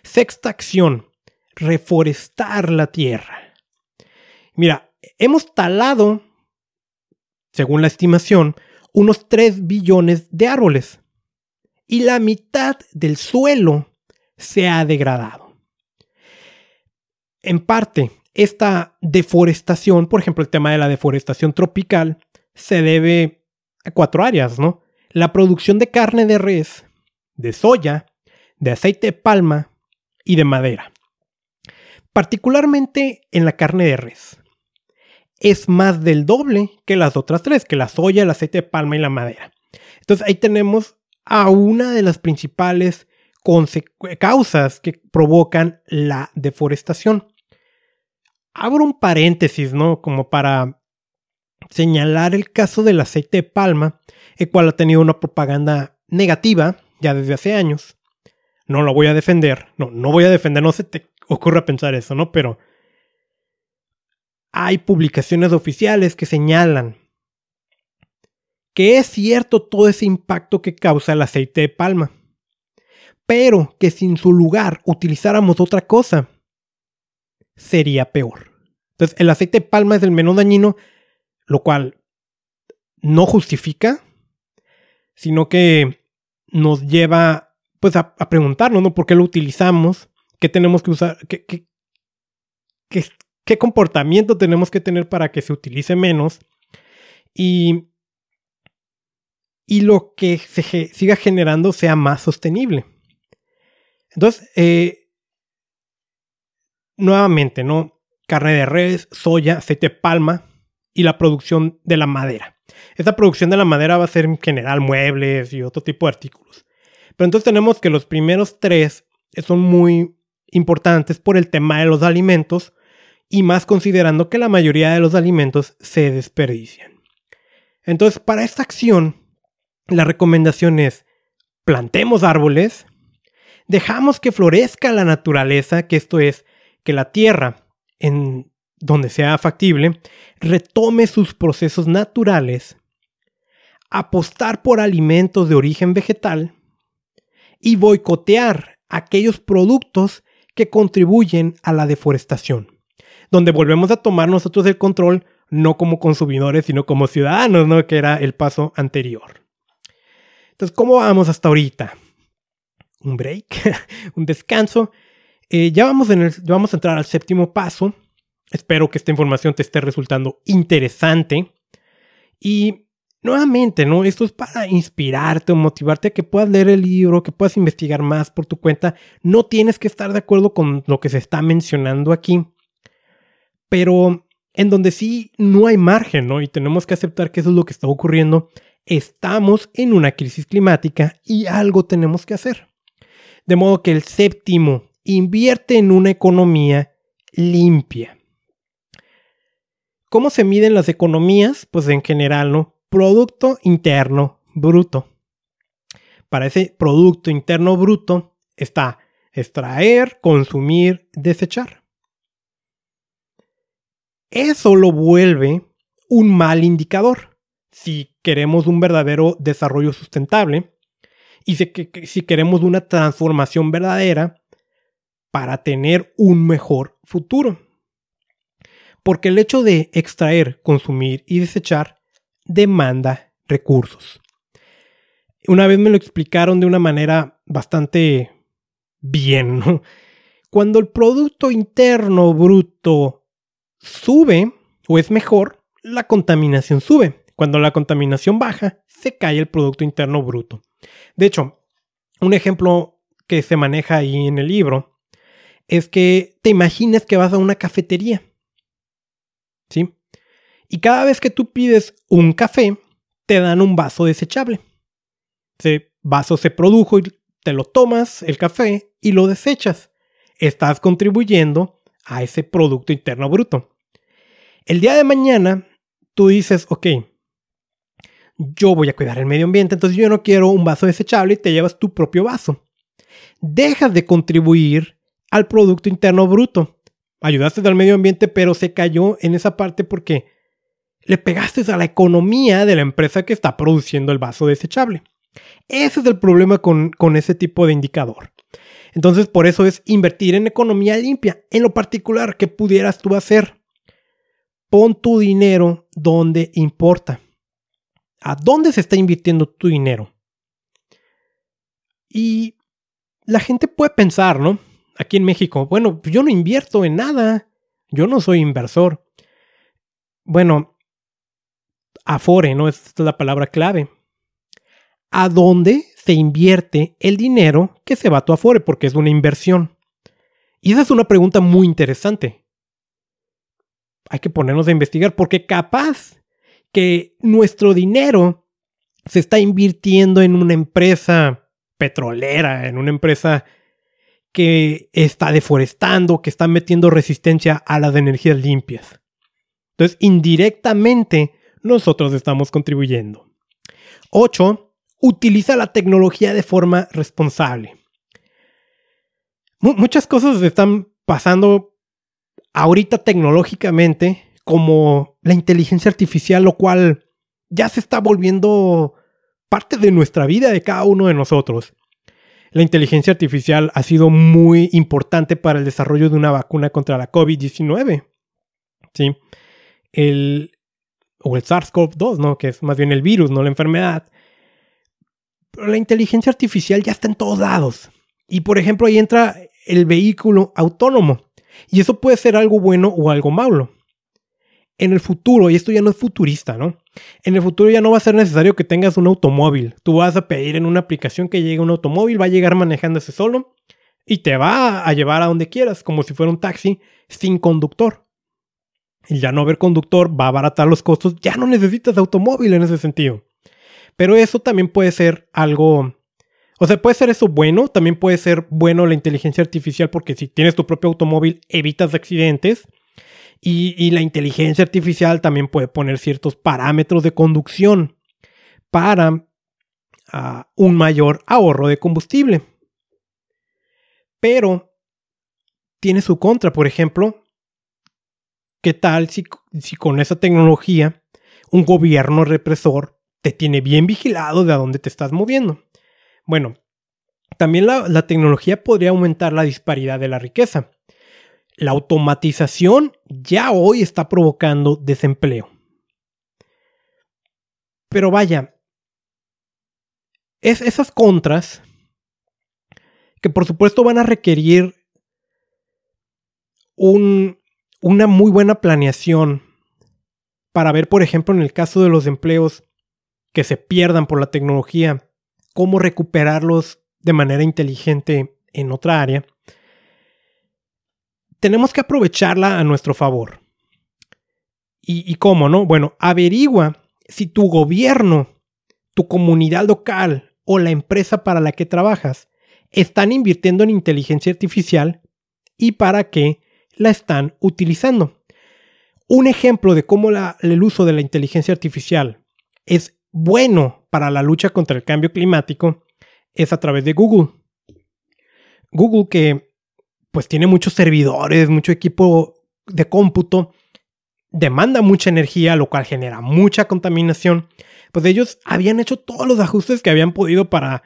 [SPEAKER 1] Sexta acción, reforestar la tierra. Mira, hemos talado, según la estimación, unos 3 billones de árboles y la mitad del suelo se ha degradado. En parte, esta deforestación, por ejemplo, el tema de la deforestación tropical, se debe a cuatro áreas, ¿no? La producción de carne de res, de soya, de aceite de palma y de madera. Particularmente en la carne de res. Es más del doble que las otras tres, que la soya, el aceite de palma y la madera. Entonces ahí tenemos a una de las principales causas que provocan la deforestación. Abro un paréntesis, ¿no? Como para señalar el caso del aceite de palma, el cual ha tenido una propaganda negativa ya desde hace años. No lo voy a defender. No, no voy a defender. No se te ocurra pensar eso, ¿no? Pero hay publicaciones oficiales que señalan que es cierto todo ese impacto que causa el aceite de palma. pero que sin su lugar utilizáramos otra cosa, sería peor. Entonces, el aceite de palma es el menos dañino, lo cual no justifica, sino que nos lleva pues a, preguntarnos, ¿no? ¿Por qué lo utilizamos? ¿Qué tenemos que usar? ¿Qué, comportamiento tenemos que tener para que se utilice menos? Y, y lo que se siga generando sea más sostenible. Entonces, eh, nuevamente, ¿no? Carne de res, soya, aceite de palma y la producción de la madera. Esta producción de la madera va a ser en general muebles y otro tipo de artículos. Pero entonces tenemos que los primeros tres son muy importantes por el tema de los alimentos y más considerando que la mayoría de los alimentos se desperdician. Entonces, para esta acción, la recomendación es plantemos árboles, dejamos que florezca la naturaleza, que esto es, que la tierra, en donde sea factible, retome sus procesos naturales, apostar por alimentos de origen vegetal y boicotear aquellos productos que contribuyen a la deforestación, donde volvemos a tomar nosotros el control no como consumidores, sino como ciudadanos, ¿no? Que era el paso anterior. Entonces, ¿cómo vamos hasta ahorita? Un break, <laughs> un descanso. Eh, ya, vamos en el, vamos a entrar al séptimo paso. Espero que esta información te esté resultando interesante. Y nuevamente, ¿no? Esto es para inspirarte o motivarte a que puedas leer el libro, que puedas investigar más por tu cuenta. No tienes que estar de acuerdo con lo que se está mencionando aquí. Pero en donde sí no hay margen, ¿no? Y tenemos que aceptar que eso es lo que está ocurriendo. Estamos en una crisis climática y algo tenemos que hacer. De modo que el séptimo invierte en una economía limpia. ¿Cómo se miden las economías? Pues en general, ¿no? Producto Interno Bruto. Para ese Producto Interno Bruto está extraer, consumir, desechar. Eso lo vuelve un mal indicador si queremos un verdadero desarrollo sustentable y si, queremos una transformación verdadera para tener un mejor futuro. Porque el hecho de extraer, consumir y desechar demanda recursos. Una vez me lo explicaron de una manera bastante bien. Cuando el Producto Interno Bruto sube o es mejor, la contaminación sube. Cuando la contaminación baja, se cae el Producto Interno Bruto. De hecho, un ejemplo que se maneja ahí en el libro es que te imagines que vas a una cafetería. ¿Sí? Y cada vez que tú pides un café, te dan un vaso desechable. Ese vaso se produjo y te lo tomas, el café, y lo desechas. Estás contribuyendo a ese Producto Interno Bruto. El día de mañana, tú dices, ok, yo voy a cuidar el medio ambiente, entonces yo no quiero un vaso desechable y te llevas tu propio vaso. Dejas de contribuir al Producto Interno Bruto. Ayudaste al medio ambiente, pero se cayó en esa parte porque le pegaste a la economía de la empresa que está produciendo el vaso desechable. Ese es el problema con, con ese tipo de indicador. Entonces, por eso es invertir en economía limpia. En lo particular, ¿qué pudieras tú hacer? Pon tu dinero donde importa. ¿A dónde se está invirtiendo tu dinero? Y la gente puede pensar, ¿no? Aquí en México, bueno, yo no invierto en nada. Yo no soy inversor. Bueno, Afore, ¿no? Esta es la palabra clave. ¿A dónde se invierte el dinero que se va a tu Afore? Porque es una inversión. Y esa es una pregunta muy interesante. Hay que ponernos a investigar porque capaz que nuestro dinero se está invirtiendo en una empresa petrolera, en una empresa que está deforestando, que está metiendo resistencia a las energías limpias. Entonces, indirectamente, nosotros estamos contribuyendo. 8. Utiliza la tecnología de forma responsable. muchas cosas están pasando ahorita tecnológicamente, como la inteligencia artificial, lo cual ya se está volviendo parte de nuestra vida, de cada uno de nosotros. La inteligencia artificial ha sido muy importante para el desarrollo de una vacuna contra la COVID-19. ¿Sí? El, o el SARS-CoV-2, ¿no? Que es más bien el virus, no la enfermedad. Pero la inteligencia artificial ya está en todos lados. Y por ejemplo, ahí entra el vehículo autónomo. Y eso puede ser algo bueno o algo malo. En el futuro, y esto ya no es futurista, ¿no? En el futuro ya no va a ser necesario que tengas un automóvil. Tú vas a pedir en una aplicación que llegue un automóvil, va a llegar manejándose solo y te va a llevar a donde quieras, como si fuera un taxi sin conductor. Y ya no haber conductor va a abaratar los costos, ya no necesitas automóvil en ese sentido. Pero eso también puede ser algo o sea, puede ser eso bueno, también puede ser bueno la inteligencia artificial porque si tienes tu propio automóvil evitas accidentes. Y, la inteligencia artificial también puede poner ciertos parámetros de conducción para ah, un mayor ahorro de combustible. Pero tiene su contra, por ejemplo, ¿qué tal si, si con esa tecnología un gobierno represor te tiene bien vigilado de a dónde te estás moviendo? Bueno, también la, tecnología podría aumentar la disparidad de la riqueza. La automatización ya hoy está provocando desempleo. Pero vaya, es esas contras que por supuesto van a requerir una muy buena planeación para ver, por ejemplo, en el caso de los empleos que se pierdan por la tecnología, cómo recuperarlos de manera inteligente en otra área, tenemos que aprovecharla a nuestro favor. ¿Y, cómo, no? Bueno, averigua si tu gobierno, tu comunidad local o la empresa para la que trabajas están invirtiendo en inteligencia artificial y para qué la están utilizando. Un ejemplo de cómo el uso de la inteligencia artificial es bueno para la lucha contra el cambio climático es a través de Google. Google que pues tiene muchos servidores, mucho equipo de cómputo, demanda mucha energía, lo cual genera mucha contaminación. Pues ellos habían hecho todos los ajustes que habían podido para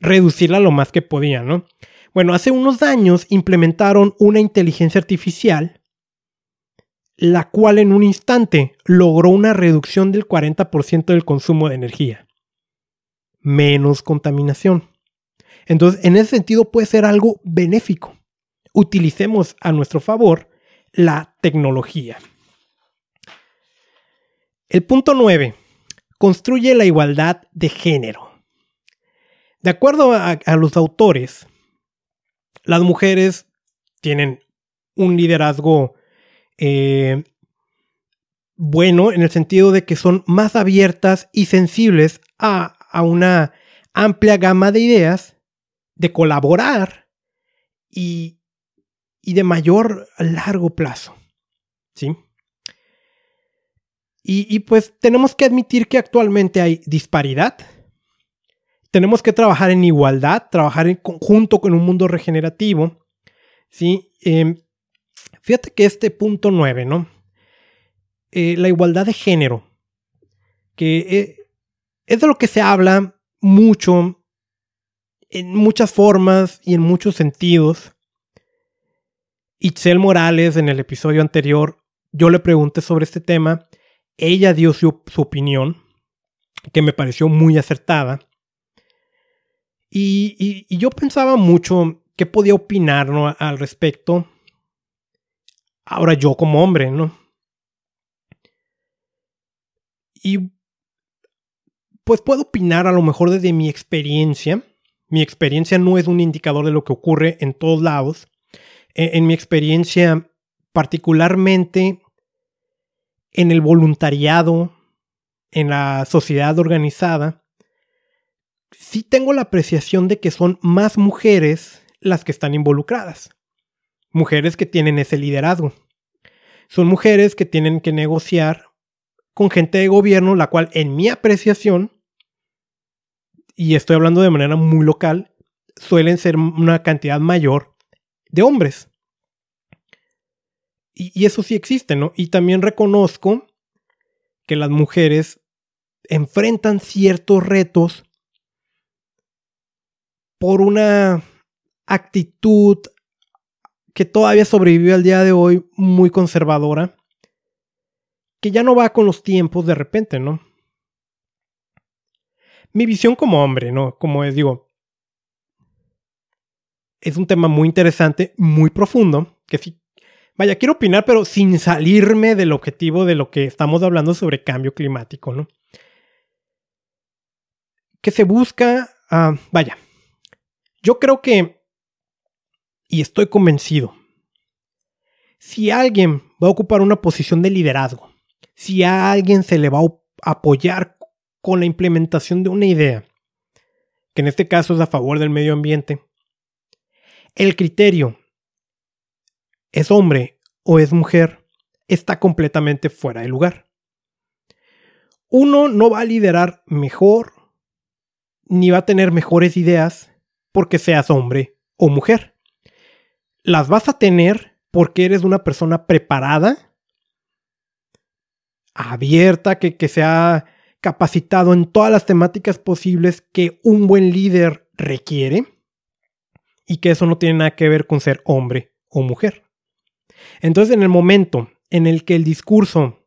[SPEAKER 1] reducirla lo más que podían, ¿no? Bueno, hace unos años implementaron una inteligencia artificial la cual en un instante logró una reducción del 40% del consumo de energía. Menos contaminación. Entonces, en ese sentido puede ser algo benéfico. Utilicemos a nuestro favor la tecnología. El punto 9. Construye la igualdad de género. De acuerdo a, los autores, las mujeres tienen un liderazgo eh, bueno en el sentido de que son más abiertas y sensibles a, una amplia gama de ideas, de colaborar y, y de mayor largo plazo. ¿Sí? Y, pues tenemos que admitir que actualmente hay disparidad. Tenemos que trabajar en igualdad, trabajar en conjunto con un mundo regenerativo. ¿sí? Em, Fíjate que este punto 9, ¿no? Eh, la igualdad de género, que eh, es de lo que se habla mucho, en muchas formas y en muchos sentidos. Itzel Morales, en el episodio anterior, yo le pregunté sobre este tema. Ella dio su, opinión, que me pareció muy acertada. Y, yo pensaba mucho qué podía opinar al respecto. Ahora yo como hombre, ¿no? Y pues puedo opinar a lo mejor desde mi experiencia. Mi experiencia no es un indicador de lo que ocurre en todos lados. En, mi experiencia, particularmente en el voluntariado, en la sociedad organizada, sí tengo la apreciación de que son más mujeres las que están involucradas mujeres que tienen ese liderazgo. Son mujeres que tienen que negociar con gente de gobierno, la cual en mi apreciación, y estoy hablando de manera muy local, suelen ser una cantidad mayor de hombres. Y, eso sí existe, ¿no? Y también reconozco que las mujeres enfrentan ciertos retos por una actitud que todavía sobrevive al día de hoy muy conservadora, que ya no va con los tiempos de repente, ¿no? Mi visión como hombre, ¿no? Como es, digo, es un tema muy interesante, muy profundo, que sí, vaya, quiero opinar, pero sin salirme del objetivo de lo que estamos hablando sobre cambio climático, ¿no? Que se busca, ah, vaya, yo creo que, y estoy convencido, si alguien va a ocupar una posición de liderazgo, si a alguien se le va a apoyar con la implementación de una idea, que en este caso es a favor del medio ambiente, el criterio es hombre o es mujer está completamente fuera de lugar. Uno no va a liderar mejor ni va a tener mejores ideas porque seas hombre o mujer. Las vas a tener porque eres una persona preparada, abierta, que, que se ha capacitado en todas las temáticas posibles que un buen líder requiere y que eso no tiene nada que ver con ser hombre o mujer. Entonces, en el momento en el que el discurso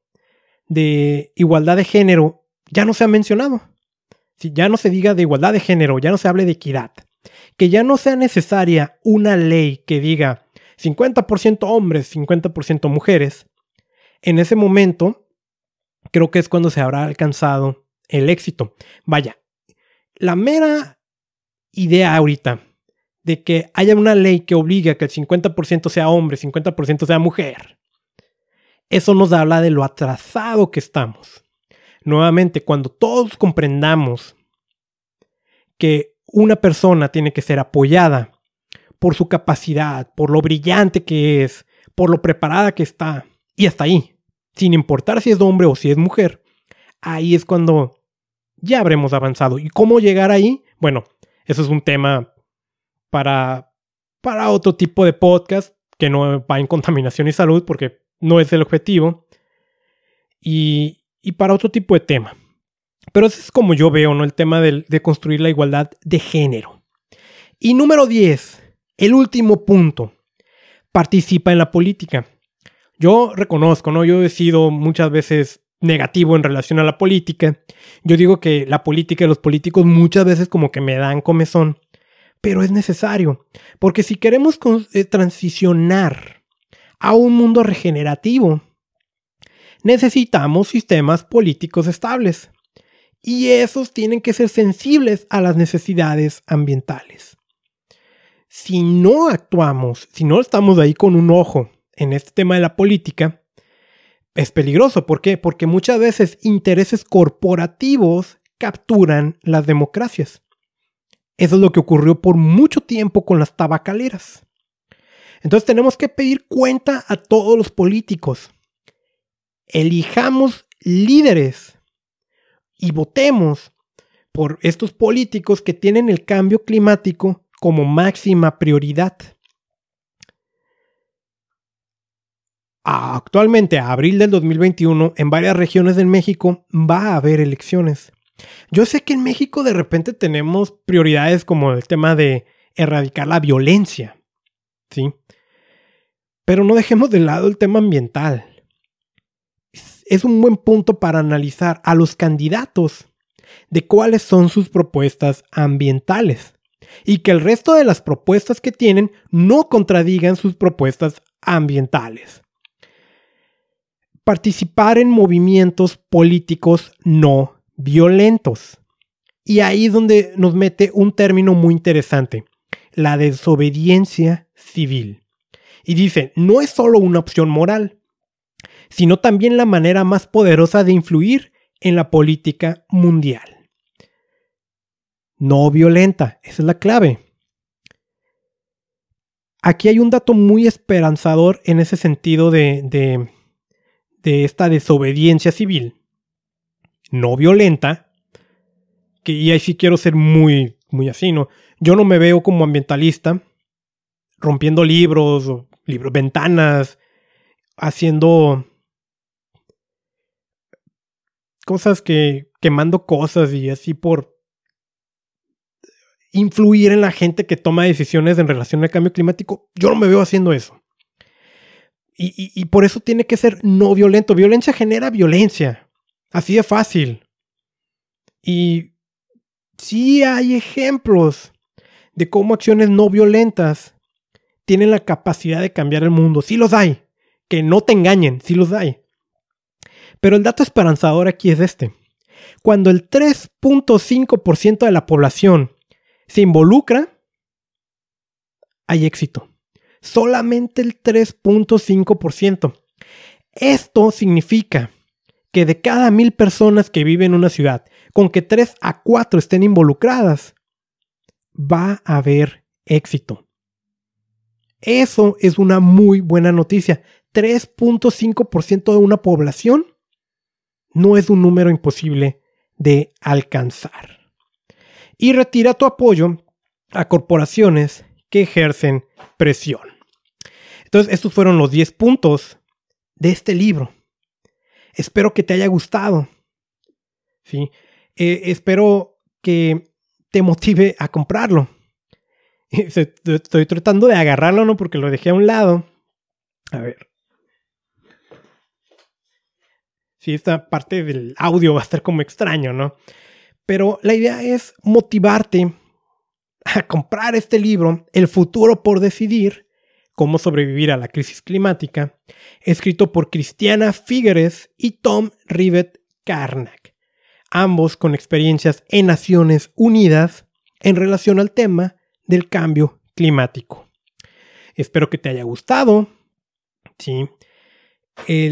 [SPEAKER 1] de igualdad de género ya no se ha mencionado, si ya no se diga de igualdad de género, ya no se hable de equidad, que ya no sea necesaria una ley que diga 50% hombres, 50% mujeres, en ese momento creo que es cuando se habrá alcanzado el éxito. Vaya, la mera idea ahorita de que haya una ley que obligue a que el 50% sea hombre, 50% sea mujer, eso nos habla de lo atrasado que estamos. Nuevamente, cuando todos comprendamos que una persona tiene que ser apoyada por su capacidad, por lo brillante que es, por lo preparada que está, y hasta ahí, sin importar si es hombre o si es mujer, ahí es cuando ya habremos avanzado. ¿Y cómo llegar ahí? Bueno, eso es un tema para, para otro tipo de podcast que no va en contaminación y salud porque no es el objetivo. Y, y para otro tipo de tema. Pero eso es como yo veo, ¿no? El tema de, de construir la igualdad de género. Y número 10, el último punto. Participa en la política. Yo reconozco, ¿no? Yo he sido muchas veces negativo en relación a la política. Yo digo que la política y los políticos muchas veces como que me dan comezón, pero es necesario, porque si queremos eh, transicionar a un mundo regenerativo, necesitamos sistemas políticos estables y esos tienen que ser sensibles a las necesidades ambientales. Si no actuamos, si no estamos ahí con un ojo en este tema de la política, es peligroso. ¿Por qué? Porque muchas veces intereses corporativos capturan las democracias. Eso es lo que ocurrió por mucho tiempo con las tabacaleras. Entonces tenemos que pedir cuenta a todos los políticos. Elijamos líderes y votemos por estos políticos que tienen el cambio climático como máxima prioridad. Actualmente, a abril del 2021, en varias regiones de México va a haber elecciones. Yo sé que en México de repente tenemos prioridades como el tema de erradicar la violencia, ¿sí? Pero no dejemos de lado el tema ambiental es un buen punto para analizar a los candidatos de cuáles son sus propuestas ambientales y que el resto de las propuestas que tienen no contradigan sus propuestas ambientales. Participar en movimientos políticos no violentos. Y ahí es donde nos mete un término muy interesante, la desobediencia civil. Y dice, no es solo una opción moral, sino también la manera más poderosa de influir en la política mundial. No violenta, esa es la clave. Aquí hay un dato muy esperanzador en ese sentido de, de, esta desobediencia civil. No violenta, que y ahí sí quiero ser muy, muy así, ¿no? Yo no me veo como ambientalista rompiendo libros, libros, ventanas, haciendo cosas que quemando cosas y así por influir en la gente que toma decisiones en relación al cambio climático. Yo no me veo haciendo eso. Y, por eso tiene que ser no violento. Violencia genera violencia. Así de fácil. Y sí hay ejemplos de cómo acciones no violentas tienen la capacidad de cambiar el mundo. Sí los hay. Que no te engañen, sí los hay. Pero el dato esperanzador aquí es este. Cuando el 3.5% de la población se involucra, hay éxito. Solamente el 3.5%. Esto significa que de cada mil personas que viven en una ciudad, con que 3 a 4 estén involucradas, va a haber éxito. Eso es una muy buena noticia. 3.5% de una población no es un número imposible de alcanzar. Y retira tu apoyo a corporaciones que ejercen presión. Entonces, estos fueron los 10 puntos de este libro. Espero que te haya gustado. ¿sí? Eh, espero que te motive a comprarlo. <laughs> Estoy tratando de agarrarlo, ¿no? Porque lo dejé a un lado. A ver. Sí, esta parte del audio va a estar como extraño, ¿no? Pero la idea es motivarte a comprar este libro, El futuro por decidir, cómo sobrevivir a la crisis climática, escrito por Cristiana Figueres y Tom Rivet Karnak, ambos con experiencias en Naciones Unidas en relación al tema del cambio climático. Espero que te haya gustado. Sí.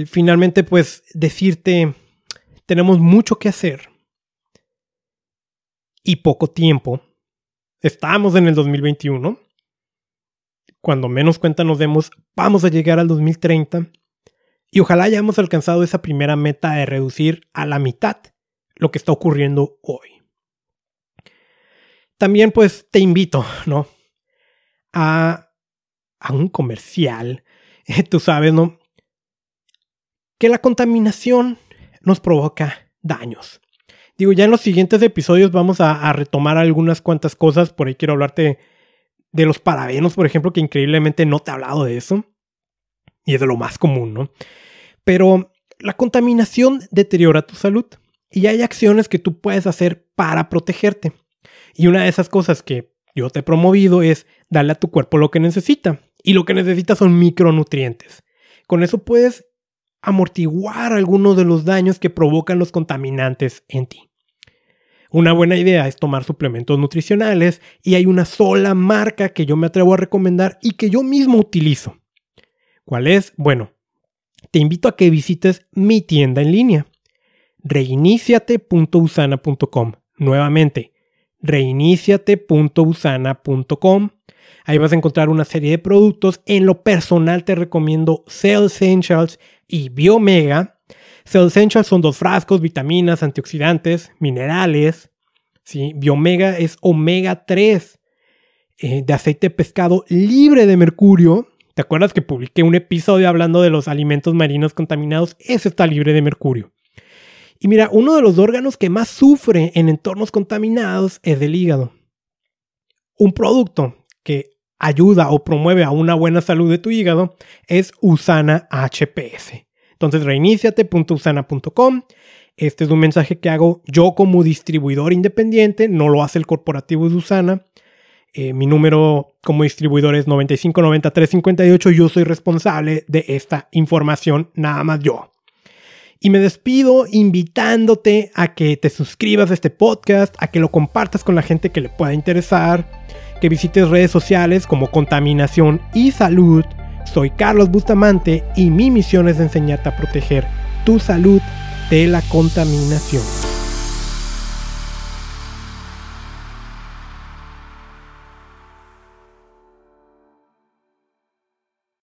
[SPEAKER 1] finalmente, pues decirte, tenemos mucho que hacer y poco tiempo. Estamos en el 2021. Cuando menos cuenta nos demos, vamos a llegar al 2030. Y ojalá hayamos alcanzado esa primera meta de reducir a la mitad lo que está ocurriendo hoy. También pues te invito, ¿no? A, a un comercial. <laughs> Tú sabes, ¿no? Que la contaminación nos provoca daños. Digo, ya en los siguientes episodios vamos a, retomar algunas cuantas cosas. Por ahí quiero hablarte de los parabenos, por ejemplo, que increíblemente no te he hablado de eso. Y es de lo más común, ¿no? Pero la contaminación deteriora tu salud. Y hay acciones que tú puedes hacer para protegerte. Y una de esas cosas que yo te he promovido es darle a tu cuerpo lo que necesita. Y lo que necesita son micronutrientes. Con eso puedes amortiguar algunos de los daños que provocan los contaminantes en ti. Una buena idea es tomar suplementos nutricionales y hay una sola marca que yo me atrevo a recomendar y que yo mismo utilizo. ¿Cuál es? Bueno, te invito a que visites mi tienda en línea, reiniciate.usana.com. Nuevamente, reiniciate.usana.com. Ahí vas a encontrar una serie de productos. En lo personal te recomiendo Cell Essentials y Biomega Cell Essentials son dos frascos, vitaminas, antioxidantes, minerales. ¿sí? Biomega es omega 3 eh, de aceite pescado libre de mercurio. ¿Te acuerdas que publiqué un episodio hablando de los alimentos marinos contaminados? Ese está libre de mercurio. Y mira, uno de los órganos que más sufre en entornos contaminados es el hígado. Un producto que ayuda o promueve a una buena salud de tu hígado es Usana HPS. Entonces, reiniciate.usana.com. Este es un mensaje que hago yo como distribuidor independiente, no lo hace el corporativo de Usana. Eh, mi número como distribuidor es 959358. Yo soy responsable de esta información, nada más yo. Y me despido invitándote a que te suscribas a este podcast, a que lo compartas con la gente que le pueda interesar, que visites redes sociales como Contaminación y Salud soy Carlos Bustamante y mi misión es enseñarte a proteger tu salud de la contaminación.